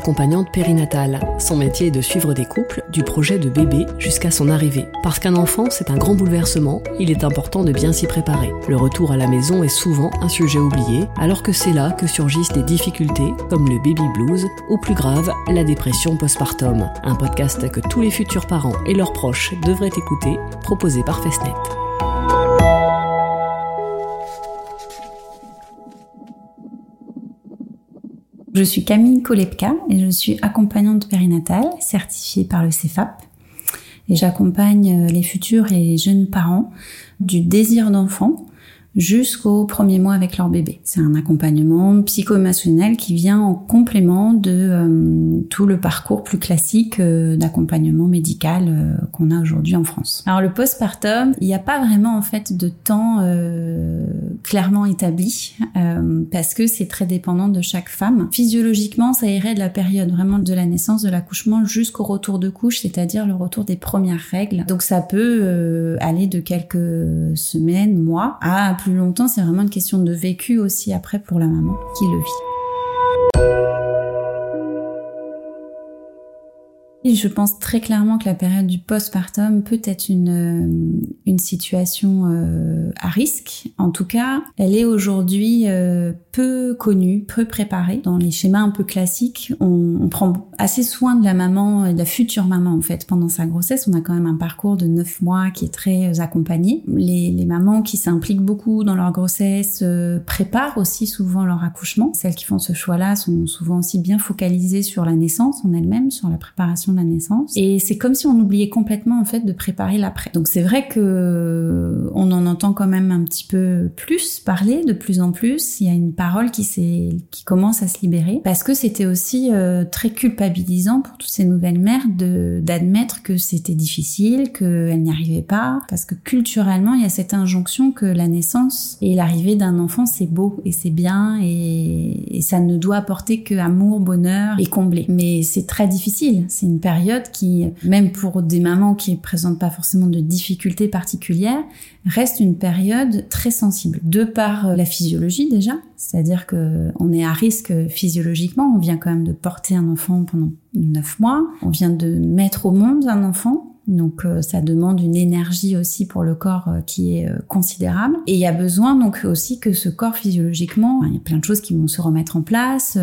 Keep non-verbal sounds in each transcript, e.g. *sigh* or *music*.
accompagnante périnatale. Son métier est de suivre des couples du projet de bébé jusqu'à son arrivée. Parce qu'un enfant, c'est un grand bouleversement, il est important de bien s'y préparer. Le retour à la maison est souvent un sujet oublié, alors que c'est là que surgissent des difficultés comme le baby blues ou plus grave, la dépression postpartum. Un podcast que tous les futurs parents et leurs proches devraient écouter, proposé par Festnet. Je suis Camille Kolepka et je suis accompagnante périnatale certifiée par le CEFAP. Et j'accompagne les futurs et les jeunes parents du désir d'enfant jusqu'au premier mois avec leur bébé. C'est un accompagnement psycho-émotionnel qui vient en complément de euh, tout le parcours plus classique euh, d'accompagnement médical euh, qu'on a aujourd'hui en France. Alors le postpartum, il n'y a pas vraiment en fait de temps clairement établi parce que c'est très dépendant de chaque femme. Physiologiquement, ça irait de la période vraiment de la naissance, de l'accouchement jusqu'au retour de couche, c'est-à-dire le retour des premières règles. Donc ça peut aller de quelques semaines, mois à plus longtemps, c'est vraiment une question de vécu aussi après pour la maman qui le vit. Je pense très clairement que la période du postpartum peut être une, euh, situation euh, à risque. En tout cas, elle est aujourd'hui euh, peu connue, peu préparée. Dans les schémas un peu classiques, on, prend assez soin de la maman et de la future maman en fait pendant sa grossesse. On a quand même un parcours de neuf mois qui est très accompagné. Les, les mamans qui s'impliquent beaucoup dans leur grossesse préparent aussi souvent leur accouchement. Celles qui font ce choix-là sont souvent aussi bien focalisées sur la naissance en elle-même, sur la préparation de la naissance. Et c'est comme si on oubliait complètement en fait de préparer l'après. Donc c'est vrai que on en entend quand même un petit peu plus parler de plus en plus. Il y a une parole qui s'est qui commence à se libérer parce que c'était aussi euh, très culpabilisant pour toutes ces nouvelles mères de d'admettre que c'était difficile, qu'elles n'y arrivaient pas, parce que culturellement il y a cette injonction que la naissance et l'arrivée d'un enfant c'est beau et c'est bien et, et ça ne doit apporter que amour, bonheur et combler. Mais c'est très difficile. C'est une période qui, même pour des mamans qui présentent pas forcément de difficultés particulières, reste une période très sensible. De par euh, la physiologie déjà, c'est-à-dire que on est à risque physiologiquement, on vient quand même de porter un enfant pendant neuf mois, on vient de mettre au monde un enfant, donc euh, ça demande une énergie aussi pour le corps euh, qui est euh, considérable. Et il y a besoin donc aussi que ce corps physiologiquement, il y a plein de choses qui vont se remettre en place,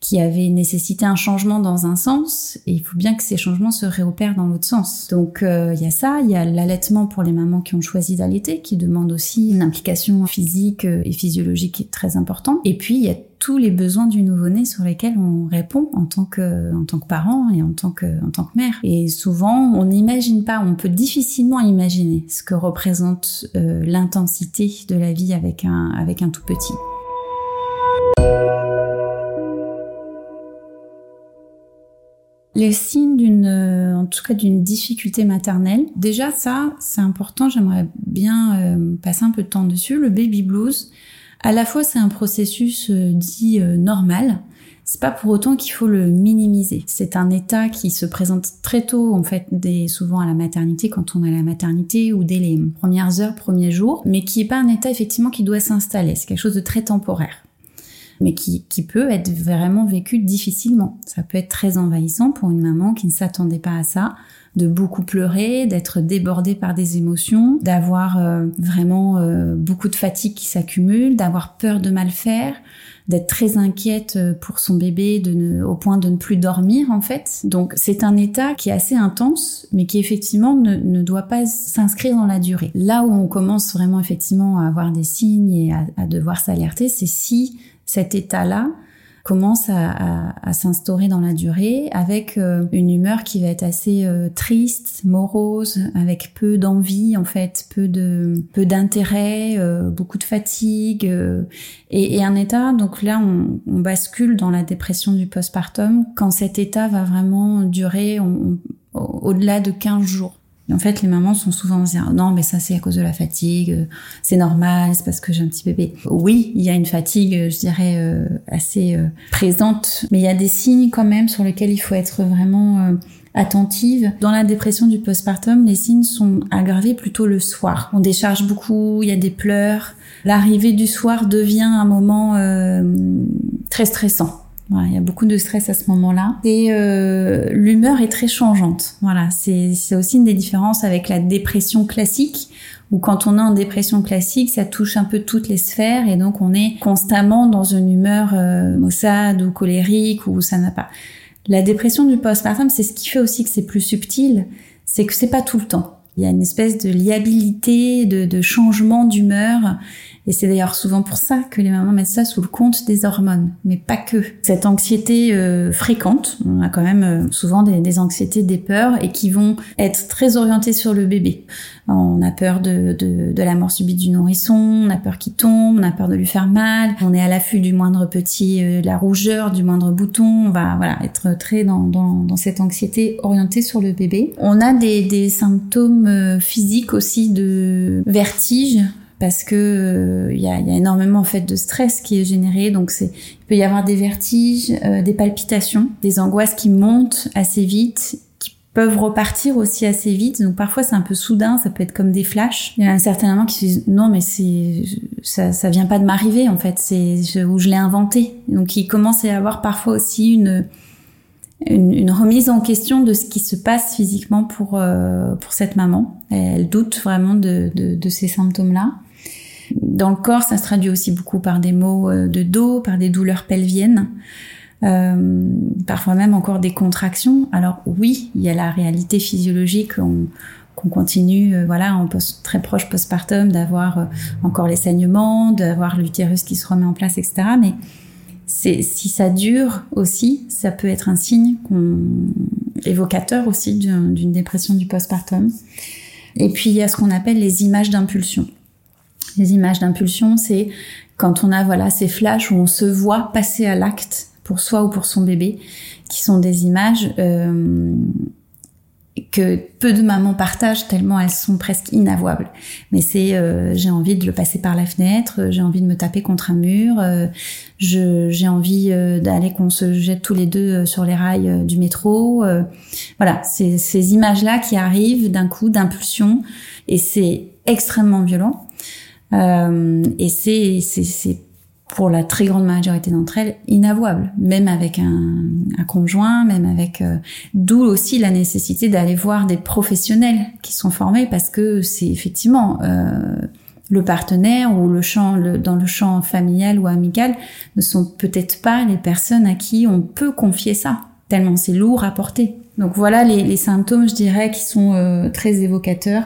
qui avaient nécessité un changement dans un sens, et il faut bien que ces changements se réopèrent dans l'autre sens. Donc il y a ça, il y a l'allaitement pour les mamans qui ont choisi d'allaiter, qui demande aussi une implication physique et physiologique très importante. Et puis il y a tous les besoins du nouveau-né sur lesquels on répond en tant que en parent et en tant que mère. Et souvent, on n'imagine pas, on peut difficilement imaginer ce que représente euh, l'intensité de la vie avec un tout petit. Les signes d'une, en tout cas d'une difficulté maternelle. Déjà ça, c'est important. J'aimerais bien euh, passer un peu de temps dessus. Le baby blues, à la fois c'est un processus euh, dit euh, normal, c'est pas pour autant qu'il faut le minimiser. C'est un état qui se présente très tôt, en fait, souvent à la maternité, quand on est à la maternité ou dès les premières heures, premiers jours, mais qui est pas un état effectivement qui doit s'installer. C'est quelque chose de très temporaire, mais qui, qui peut être vraiment vécu difficilement. Ça peut être très envahissant pour une maman qui ne s'attendait pas à ça, de beaucoup pleurer, d'être débordée par des émotions, d'avoir euh, vraiment euh, beaucoup de fatigue qui s'accumule, d'avoir peur de mal faire, d'être très inquiète euh, pour son bébé de ne, au point de ne plus dormir en fait. Donc c'est un état qui est assez intense mais qui effectivement ne, ne doit pas s'inscrire dans la durée. Là où on commence vraiment effectivement à avoir des signes et à, à devoir s'alerter, c'est si cet état-là commence à, à, s'instaurer dans la durée avec euh, une humeur qui va être assez euh, triste, morose, avec peu d'envie en fait, peu de peu d'intérêt, euh, beaucoup de fatigue et, et, un état. Donc là, on, on, bascule dans la dépression du postpartum quand cet état va vraiment durer au-delà de 15 jours en fait, les mamans sont souvent dire non, mais ça c'est à cause de la fatigue, euh, c'est normal, c'est parce que j'ai un petit bébé. Oui, il y a une fatigue, euh, je dirais euh, assez présente, mais il y a des signes quand même sur lesquels il faut être vraiment attentive. Dans la dépression du postpartum, les signes sont aggravés plutôt le soir. On décharge beaucoup, il y a des pleurs. L'arrivée du soir devient un moment très stressant il y a beaucoup de stress à ce moment-là. Et euh, l'humeur est très changeante. Voilà, c'est aussi une des différences avec la dépression classique où quand on est en dépression classique, ça touche un peu toutes les sphères et donc on est constamment dans une humeur euh, maussade ou colérique ou ça n'a pas. La dépression du postpartum, c'est ce qui fait aussi que c'est plus subtil, c'est que c'est pas tout le temps. Il y a une espèce de liabilité, de, de changement d'humeur. Et c'est d'ailleurs souvent pour ça que les mamans mettent ça sous le compte des hormones, mais pas que. Cette anxiété euh, fréquente, on a quand même euh, souvent des, des, anxiétés, des peurs, et qui vont être très orientées sur le bébé. On a peur de, de, de la mort subite du nourrisson, on a peur qu'il tombe, on a peur de lui faire mal, on est à l'affût du moindre petit, euh, la rougeur, du moindre bouton, on va voilà être très dans, dans, dans cette anxiété orientée sur le bébé. On a des, des symptômes physiques aussi de vertige, parce que il euh, y, a, y, a, énormément en fait de stress qui est généré. Donc c'est il peut y avoir des vertiges, euh, des palpitations, des angoisses qui montent assez vite qui peuvent repartir aussi assez vite. Donc parfois c'est un peu soudain, ça peut être comme des flashs. Il y a un certain moment qui se disent non mais c'est ça ça vient pas de m'arriver en fait, c'est où je l'ai inventé. Donc il commence à y avoir parfois aussi une une, une, remise en question de ce qui se passe physiquement pour euh, pour cette maman. Elle doute vraiment de, de, de ces symptômes-là. Dans le corps, ça se traduit aussi beaucoup par des maux euh, de dos, par des douleurs pelviennes, euh, parfois même encore des contractions. Alors oui, il y a la réalité physiologique. qu'on continue, euh, voilà, en post, très proche postpartum, d'avoir euh, encore les saignements, d'avoir l'utérus qui se remet en place, etc. Mais si ça dure aussi, ça peut être un signe évocateur aussi d'une dépression du postpartum. Et puis il y a ce qu'on appelle les images d'impulsion. Les images d'impulsion, c'est quand on a voilà ces flashs où on se voit passer à l'acte pour soi ou pour son bébé, qui sont des images euh, que peu de mamans partagent tellement elles sont presque inavouables. Mais c'est euh, j'ai envie de le passer par la fenêtre, j'ai envie de me taper contre un mur, euh, j'ai envie d'aller qu'on se jette tous les deux sur les rails du métro. voilà, c'est ces images là qui arrivent d'un coup d'impulsion et c'est extrêmement violent. Euh, et c'est, c'est, pour la très grande majorité d'entre elles inavouable, même avec un, un conjoint, même avec euh, d'où aussi la nécessité d'aller voir des professionnels qui sont formés parce que c'est effectivement euh, le partenaire ou le champ le, dans le champ familial ou amical ne sont peut-être pas les personnes à qui on peut confier ça tellement c'est lourd à porter. Donc voilà les, les symptômes, je dirais, qui sont euh, très évocateurs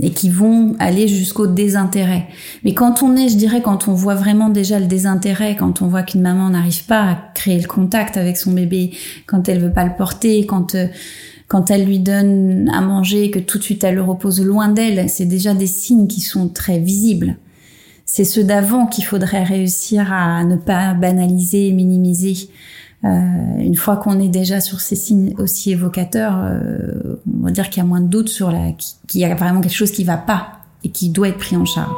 et qui vont aller jusqu'au désintérêt. Mais quand on est, je dirais, quand on voit vraiment déjà le désintérêt, quand on voit qu'une maman n'arrive pas à créer le contact avec son bébé, quand elle veut pas le porter, quand euh, quand elle lui donne à manger, que tout de suite elle le repose loin d'elle, c'est déjà des signes qui sont très visibles. C'est ceux d'avant qu'il faudrait réussir à ne pas banaliser et minimiser. Euh, une fois qu'on est déjà sur ces signes aussi évocateurs, euh, on va dire qu'il y a moins de doute sur la, qu'il y a vraiment quelque chose qui va pas et qui doit être pris en charge.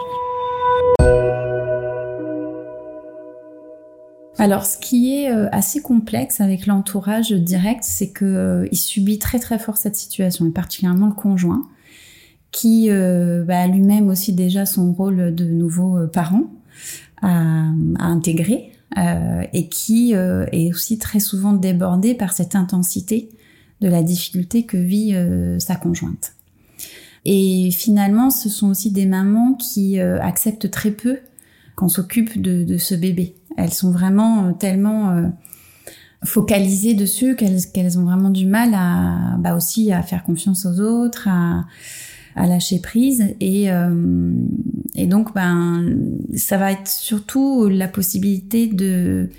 Alors, ce qui est euh, assez complexe avec l'entourage direct, c'est que il subit très très fort cette situation, et particulièrement le conjoint, qui bah, a lui-même aussi déjà son rôle de nouveau parent à, à intégrer euh, et qui euh, est aussi très souvent débordé par cette intensité de la difficulté que vit euh, sa conjointe. Et finalement, ce sont aussi des mamans qui acceptent très peu qu'on s'occupe de, de, ce bébé. Elles sont vraiment tellement focalisées dessus qu'elles ont vraiment du mal à bah aussi à faire confiance aux autres, à, à lâcher prise et euh, et donc ben ça va être surtout la possibilité de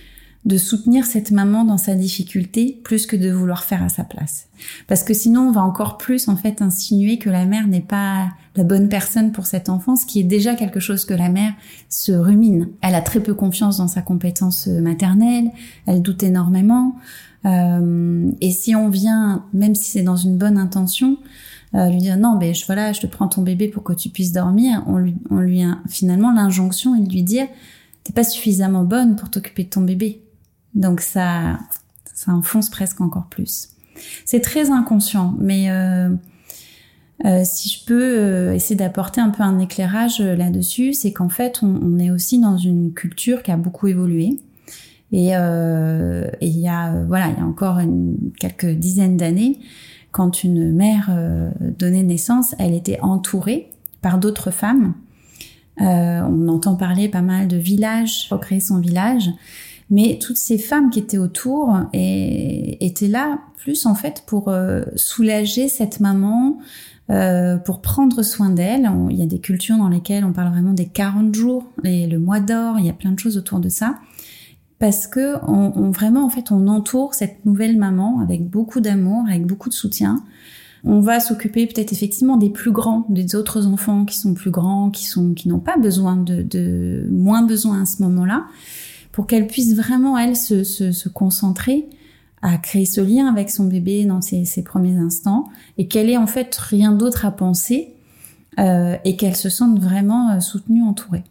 de soutenir cette maman dans sa difficulté plus que de vouloir faire à sa place. Parce que sinon, on va encore plus en fait insinuer que la mère n'est pas la bonne personne pour cet enfant, ce qui est déjà quelque chose que la mère se rumine. Elle a très peu confiance dans sa compétence maternelle, elle doute énormément. Euh, et si on vient, même si c'est dans une bonne intention, euh, lui dire non, mais je, voilà, je te prends ton bébé pour que tu puisses dormir. On lui, on lui a finalement l'injonction et lui dire t'es pas suffisamment bonne pour t'occuper de ton bébé. Donc ça, ça enfonce presque encore plus. C'est très inconscient, mais euh, euh, si je peux euh, essayer d'apporter un peu un éclairage euh, là-dessus, c'est qu'en fait, on, on, est aussi dans une culture qui a beaucoup évolué Et euh, il y a voilà, il y a encore quelques dizaines d'années, quand une mère donnait naissance, elle était entourée par d'autres femmes. on entend parler pas mal de villages, pour créer son village. Mais toutes ces femmes qui étaient autour et, étaient là plus en fait pour soulager cette maman, euh, pour prendre soin d'elle. Il y a des cultures dans lesquelles on parle vraiment des 40 jours, et le mois d'or, il y a plein de choses autour de ça. Parce que on, vraiment, en fait, on entoure cette nouvelle maman avec beaucoup d'amour, avec beaucoup de soutien. On va s'occuper peut-être effectivement des plus grands, des autres enfants qui sont plus grands, qui sont qui n'ont pas besoin de, de moins besoin à ce moment-là, pour qu'elle puisse vraiment elle se, se, se concentrer à créer ce lien avec son bébé dans ses, premiers instants et qu'elle ait en fait rien d'autre à penser euh, et qu'elle se sente vraiment euh, soutenue, entourée.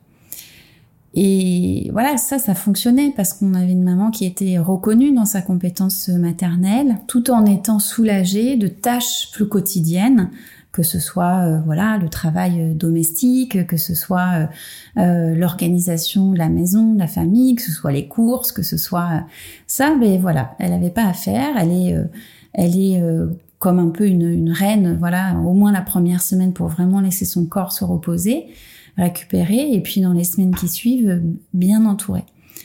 Et voilà, ça, ça fonctionnait parce qu'on avait une maman qui était reconnue dans sa compétence maternelle, tout en étant soulagée de tâches plus quotidiennes que ce soit euh, voilà le travail euh, domestique, que ce soit euh, l'organisation de la maison, de la famille, que ce soit les courses, que ce soit ça, mais voilà, elle n'avait pas à faire. Elle est, elle est comme un peu une, une, reine, voilà, au moins la première semaine pour vraiment laisser son corps se reposer, récupérer, et puis dans les semaines qui suivent, bien entourée.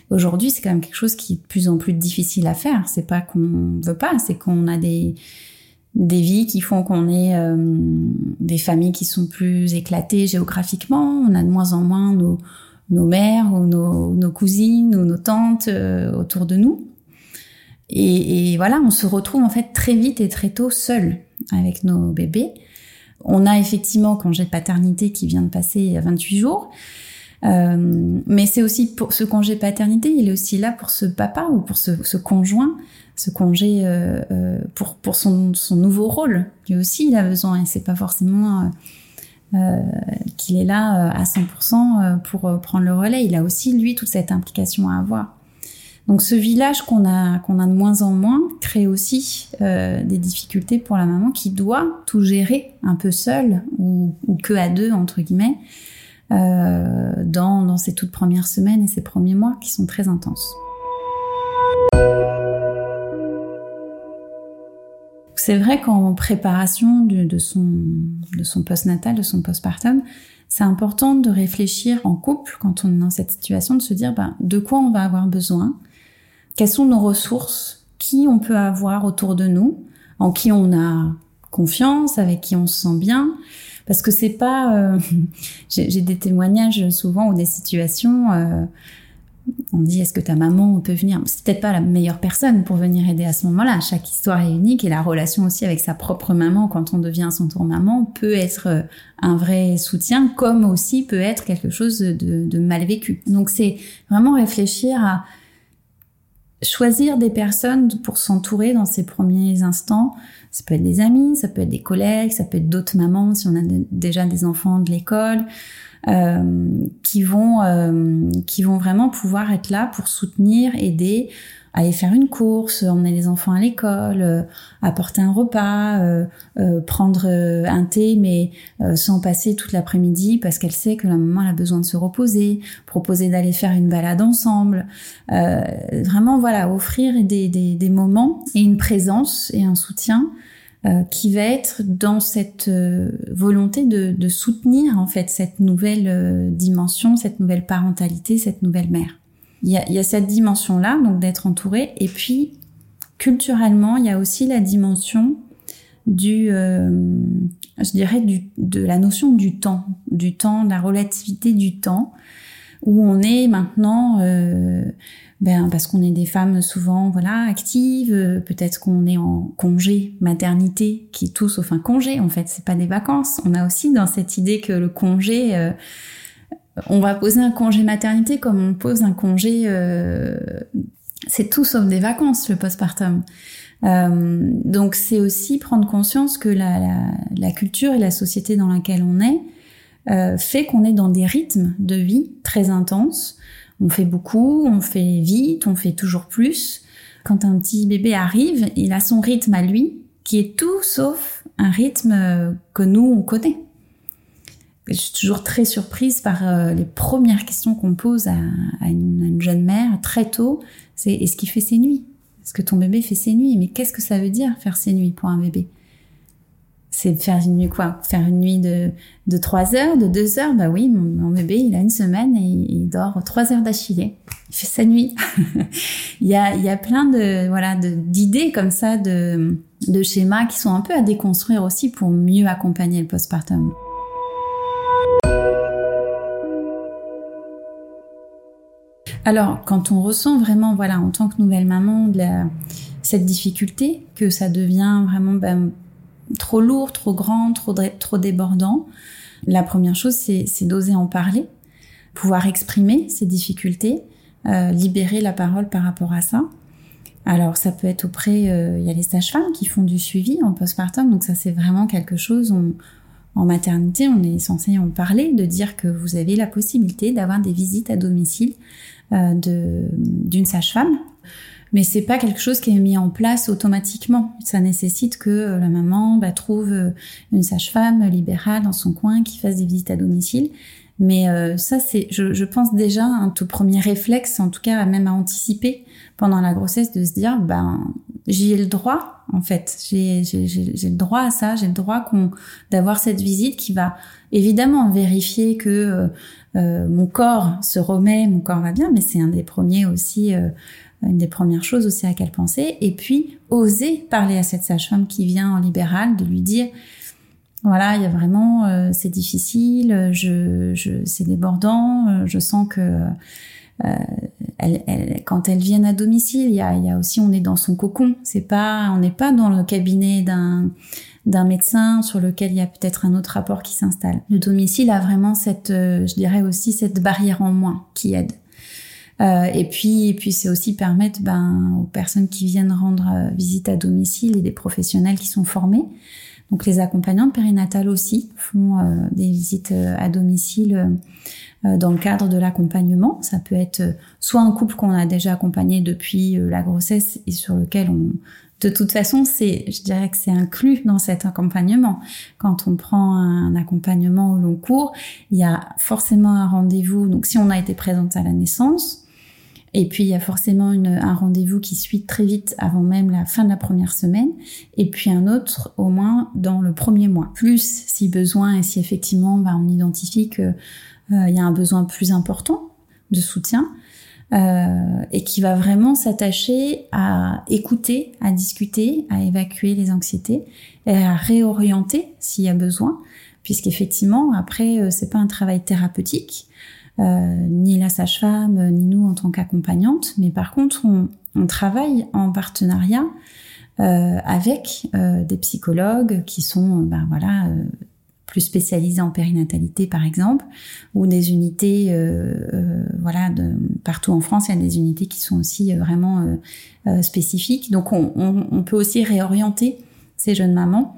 Aujourd'hui, c'est quand même quelque chose qui est de plus en plus difficile à faire. C'est pas qu'on veut pas, c'est qu'on a des des vies qui font qu'on est euh, des familles qui sont plus éclatées géographiquement. On a de moins en moins nos, nos mères ou nos, nos, cousines ou nos tantes euh, autour de nous. Et, et, voilà, on se retrouve en fait très vite et très tôt seul avec nos bébés. On a effectivement congé paternité qui vient de passer à 28 jours. Euh, mais c'est aussi pour ce congé paternité, il est aussi là pour ce papa ou pour ce, ce conjoint ce congé euh, euh, pour, pour son, son, nouveau rôle. Lui aussi, il a besoin et c'est pas forcément euh, qu'il est là à 100% pour prendre le relais. Il a aussi, lui, toute cette implication à avoir. Donc ce village qu'on a, de moins en moins crée aussi des difficultés pour la maman qui doit tout gérer un peu seule ou, que à deux, entre guillemets, dans, dans ces toutes premières semaines et ces premiers mois qui sont très intenses. C'est vrai qu'en préparation de, son, de son postnatal, de son postpartum, c'est important de réfléchir en couple quand on est dans cette situation, de se dire ben, de quoi on va avoir besoin, quelles sont nos ressources, qui on peut avoir autour de nous, en qui on a confiance, avec qui on se sent bien, parce que c'est pas. Euh, *laughs* j'ai des témoignages souvent ou des situations. Euh, on dit est-ce que ta maman peut venir? C'est peut-être pas la meilleure personne pour venir aider à ce moment-là. Chaque histoire est unique et la relation aussi avec sa propre maman quand on devient son tour maman peut être euh, un vrai soutien comme aussi peut être quelque chose de, mal vécu. Donc c'est vraiment réfléchir à choisir des personnes pour s'entourer dans ces premiers instants. Ça peut être des amis, ça peut être des collègues, ça peut être d'autres mamans si on a déjà des enfants de l'école. Euh, qui vont euh, qui vont vraiment pouvoir être là pour soutenir, aider, aller faire une course, emmener les enfants à l'école, euh, apporter un repas, prendre un thé, mais sans passer toute l'après-midi parce qu'elle sait que la maman a besoin de se reposer, proposer d'aller faire une balade ensemble, vraiment voilà offrir des, des, des, moments et une présence et un soutien euh, qui va être dans cette euh, volonté de, de, soutenir en fait cette nouvelle euh, dimension, cette nouvelle parentalité, cette nouvelle mère. Il y a, cette dimension-là, donc d'être entouré, et puis culturellement, il y a aussi la dimension du, je dirais, de la notion du temps, du temps, de la relativité du temps, où on est maintenant ben parce qu'on est des femmes souvent voilà actives, euh, peut-être qu'on est en congé maternité, qui est tout sauf un congé en fait, c'est pas des vacances. On a aussi dans cette idée que le congé, euh, on va poser un congé maternité comme on pose un congé, euh, c'est tout sauf des vacances le postpartum. donc c'est aussi prendre conscience que la, la, la, culture et la société dans laquelle on est fait qu'on est dans des rythmes de vie très intenses on fait beaucoup, on fait vite, on fait toujours plus. Quand un petit bébé arrive, il a son rythme à lui, qui est tout sauf un rythme que nous, on connaît. Je suis toujours très surprise par euh, les premières questions qu'on pose à, une, jeune mère très tôt. C'est est-ce qu'il fait ses nuits? Est-ce que ton bébé fait ses nuits? Mais qu'est-ce que ça veut dire faire ses nuits pour un bébé? C'est faire une nuit quoi? Faire une nuit de, de 3 heures, de 2 heures? Bah oui, mon, bébé, il a une semaine et il dort 3 heures d'affilée. Il fait sa nuit. *laughs* il, y a, plein de voilà d'idées comme ça, de, de schémas qui sont un peu à déconstruire aussi pour mieux accompagner le postpartum. Alors, quand on ressent vraiment, voilà, en tant que nouvelle maman, cette difficulté, que ça devient vraiment ben, trop lourd, trop grand, trop, débordant, la première chose, c'est d'oser en parler, pouvoir exprimer ces difficultés, euh, libérer la parole par rapport à ça. Alors, ça peut être auprès, euh, il y a les sages-femmes qui font du suivi en postpartum, donc ça c'est vraiment quelque chose, en maternité, on est censé en parler, de dire que vous avez la possibilité d'avoir des visites à domicile d'une sage-femme. Mais c'est pas quelque chose qui est mis en place automatiquement. Ça nécessite que euh, la maman bah, trouve euh, une sage-femme libérale dans son coin qui fasse des visites à domicile. Mais euh, ça, c'est, je, je, pense déjà un tout premier réflexe, en tout cas même à anticiper pendant la grossesse, de se dire, ben, j'y ai le droit, en fait. J'ai, le droit à ça, j'ai le droit qu'on, d'avoir cette visite qui va évidemment vérifier que euh, mon corps se remet, mon corps va bien, mais c'est un des premiers aussi, euh, une des premières choses aussi à quelle penser. Et puis, oser parler à cette sage-femme qui vient en libéral, de lui dire, voilà, il y a vraiment, euh, c'est difficile, je, je, c'est débordant, euh, je sens que euh, elle, elle, quand elles viennent à domicile, il y a, y a aussi, on est dans son cocon. C'est pas, on n'est pas dans le cabinet d'un d'un médecin sur lequel il y a peut-être un autre rapport qui s'installe. Le domicile a vraiment cette, je dirais aussi cette barrière en moins qui aide. Euh, et puis, et puis c'est aussi permettre ben, aux personnes qui viennent rendre visite à domicile et des professionnels qui sont formés donc les accompagnantes périnatales aussi font euh, des visites euh, à domicile euh, dans le cadre de l'accompagnement. Ça peut être soit un couple qu'on a déjà accompagné depuis la grossesse et sur lequel on de toute façon, c'est, je dirais que c'est inclus dans cet accompagnement. Quand on prend un accompagnement au long cours, il y a forcément un rendez-vous. Donc, si on a été présente à la naissance, et puis il y a forcément une, un rendez-vous qui suit très vite avant même la fin de la première semaine, et puis un autre au moins dans le premier mois. Plus si besoin et si effectivement bah, on identifie qu'il euh, y a un besoin plus important de soutien, euh, et qui va vraiment s'attacher à écouter, à discuter, à évacuer les anxiétés et à réorienter s'il y a besoin, puisqu'effectivement après euh, c'est pas un travail thérapeutique, ni la sage-femme, ni nous en tant qu'accompagnante, mais par contre, on, travaille en partenariat euh, avec euh, des psychologues qui sont, ben voilà, plus spécialisés en périnatalité par exemple, ou des unités, voilà, partout en France, il y a des unités qui sont aussi vraiment spécifiques. Donc, on, on, on, peut aussi réorienter ces jeunes mamans.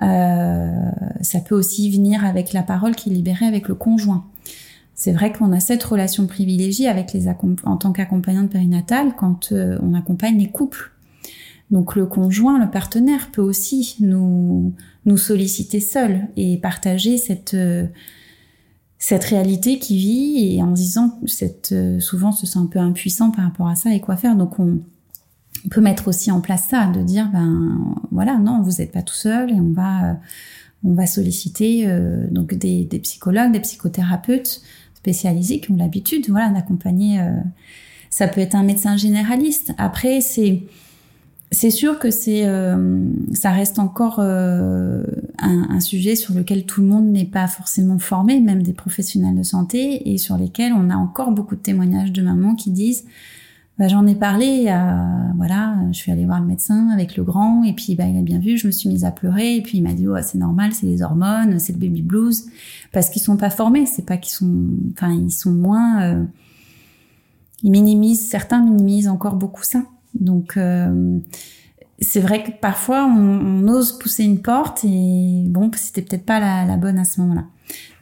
ça peut aussi venir avec la parole qui est libérée avec le conjoint c'est vrai qu'on a cette relation privilégiée avec les en tant qu'accompagnante périnatale quand euh, on accompagne les couples. Donc le conjoint, le partenaire peut aussi nous solliciter seul et partager cette euh, cette réalité qui vit et en disant cette euh, souvent se sent un peu impuissant par rapport à ça et quoi faire. Donc on, peut mettre aussi en place ça, de dire ben voilà non vous n'êtes pas tout seul et on va on va solliciter donc des psychologues, des psychothérapeutes spécialisés qui ont l'habitude voilà d'accompagner euh, ça peut être un médecin généraliste. Après c'est sûr que c'est euh, ça reste encore euh, un, sujet sur lequel tout le monde n'est pas forcément formé même des professionnels de santé et sur lesquels on a encore beaucoup de témoignages de mamans qui disent bah, j'en ai parlé, à, voilà, je suis allée voir le médecin avec le grand, et puis bah, il a bien vu, je me suis mise à pleurer, et puis il m'a dit, oh, c'est normal, c'est les hormones, c'est le baby blues, parce qu'ils sont pas formés, c'est pas qu'ils sont, enfin, ils sont moins, euh, ils minimisent, certains minimisent encore beaucoup ça. Donc, euh, c'est vrai que parfois on, on, ose pousser une porte, et bon, c'était peut-être pas la, la bonne à ce moment-là.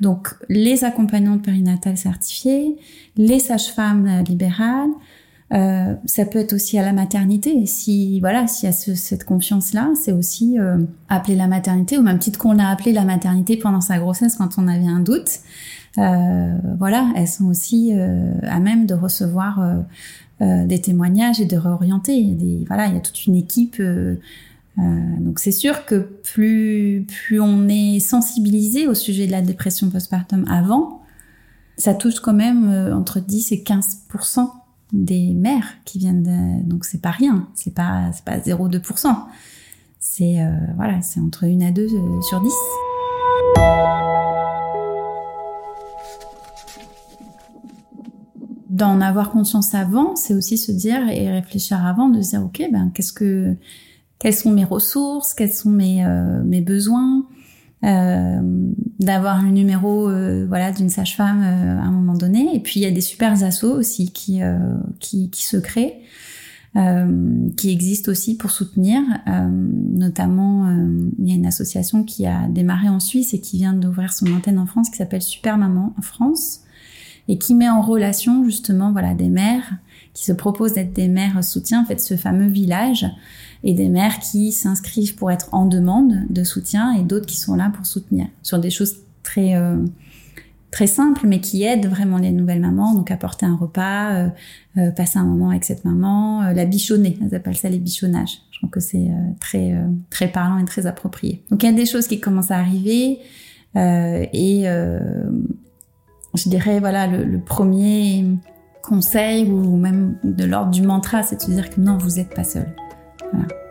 Donc, les accompagnantes périnatales certifiées, les sages-femmes libérales, Euh, ça peut être aussi à la maternité. Si voilà, s'il y a cette confiance-là, c'est aussi euh, appeler la maternité au même titre qu'on a appelé la maternité pendant sa grossesse quand on avait un doute. Euh, voilà, elles sont aussi euh, à même de recevoir euh, des témoignages et de réorienter. Des, voilà, il y a toute une équipe. donc c'est sûr que plus plus on est sensibilisé au sujet de la dépression postpartum avant, ça touche quand même entre 10 et 15 des mères qui viennent de... donc c'est pas rien, c'est pas c'est pas 0,2%. C'est euh, voilà, c'est entre 1 à 2 euh, sur 10. D'en avoir conscience avant, c'est aussi se dire et réfléchir avant de se dire OK, ben qu'est-ce que quelles sont mes ressources, quels sont mes euh, mes besoins, d'avoir un numéro euh, voilà d'une sage-femme euh, à un moment donné. Et puis il y a des super assos aussi qui qui, qui se créent qui existent aussi pour soutenir. Notamment il y a une association qui a démarré en Suisse et qui vient d'ouvrir son antenne en France qui s'appelle Super Maman France et qui met en relation justement voilà des mères qui se proposent d'être des mères soutien en fait ce fameux village et des mères qui s'inscrivent pour être en demande de soutien et d'autres qui sont là pour soutenir sur des choses très euh, très simples mais qui aident vraiment les nouvelles mamans. Donc apporter un repas euh, euh, passer un moment avec cette maman la bichonner. Elles appellent ça les bichonnages. Je trouve que c'est très très parlant et très approprié. Donc il y a des choses qui commencent à arriver et je dirais voilà le, le premier conseil ou même de l'ordre du mantra c'est de se dire que non vous n'êtes pas seul voilà.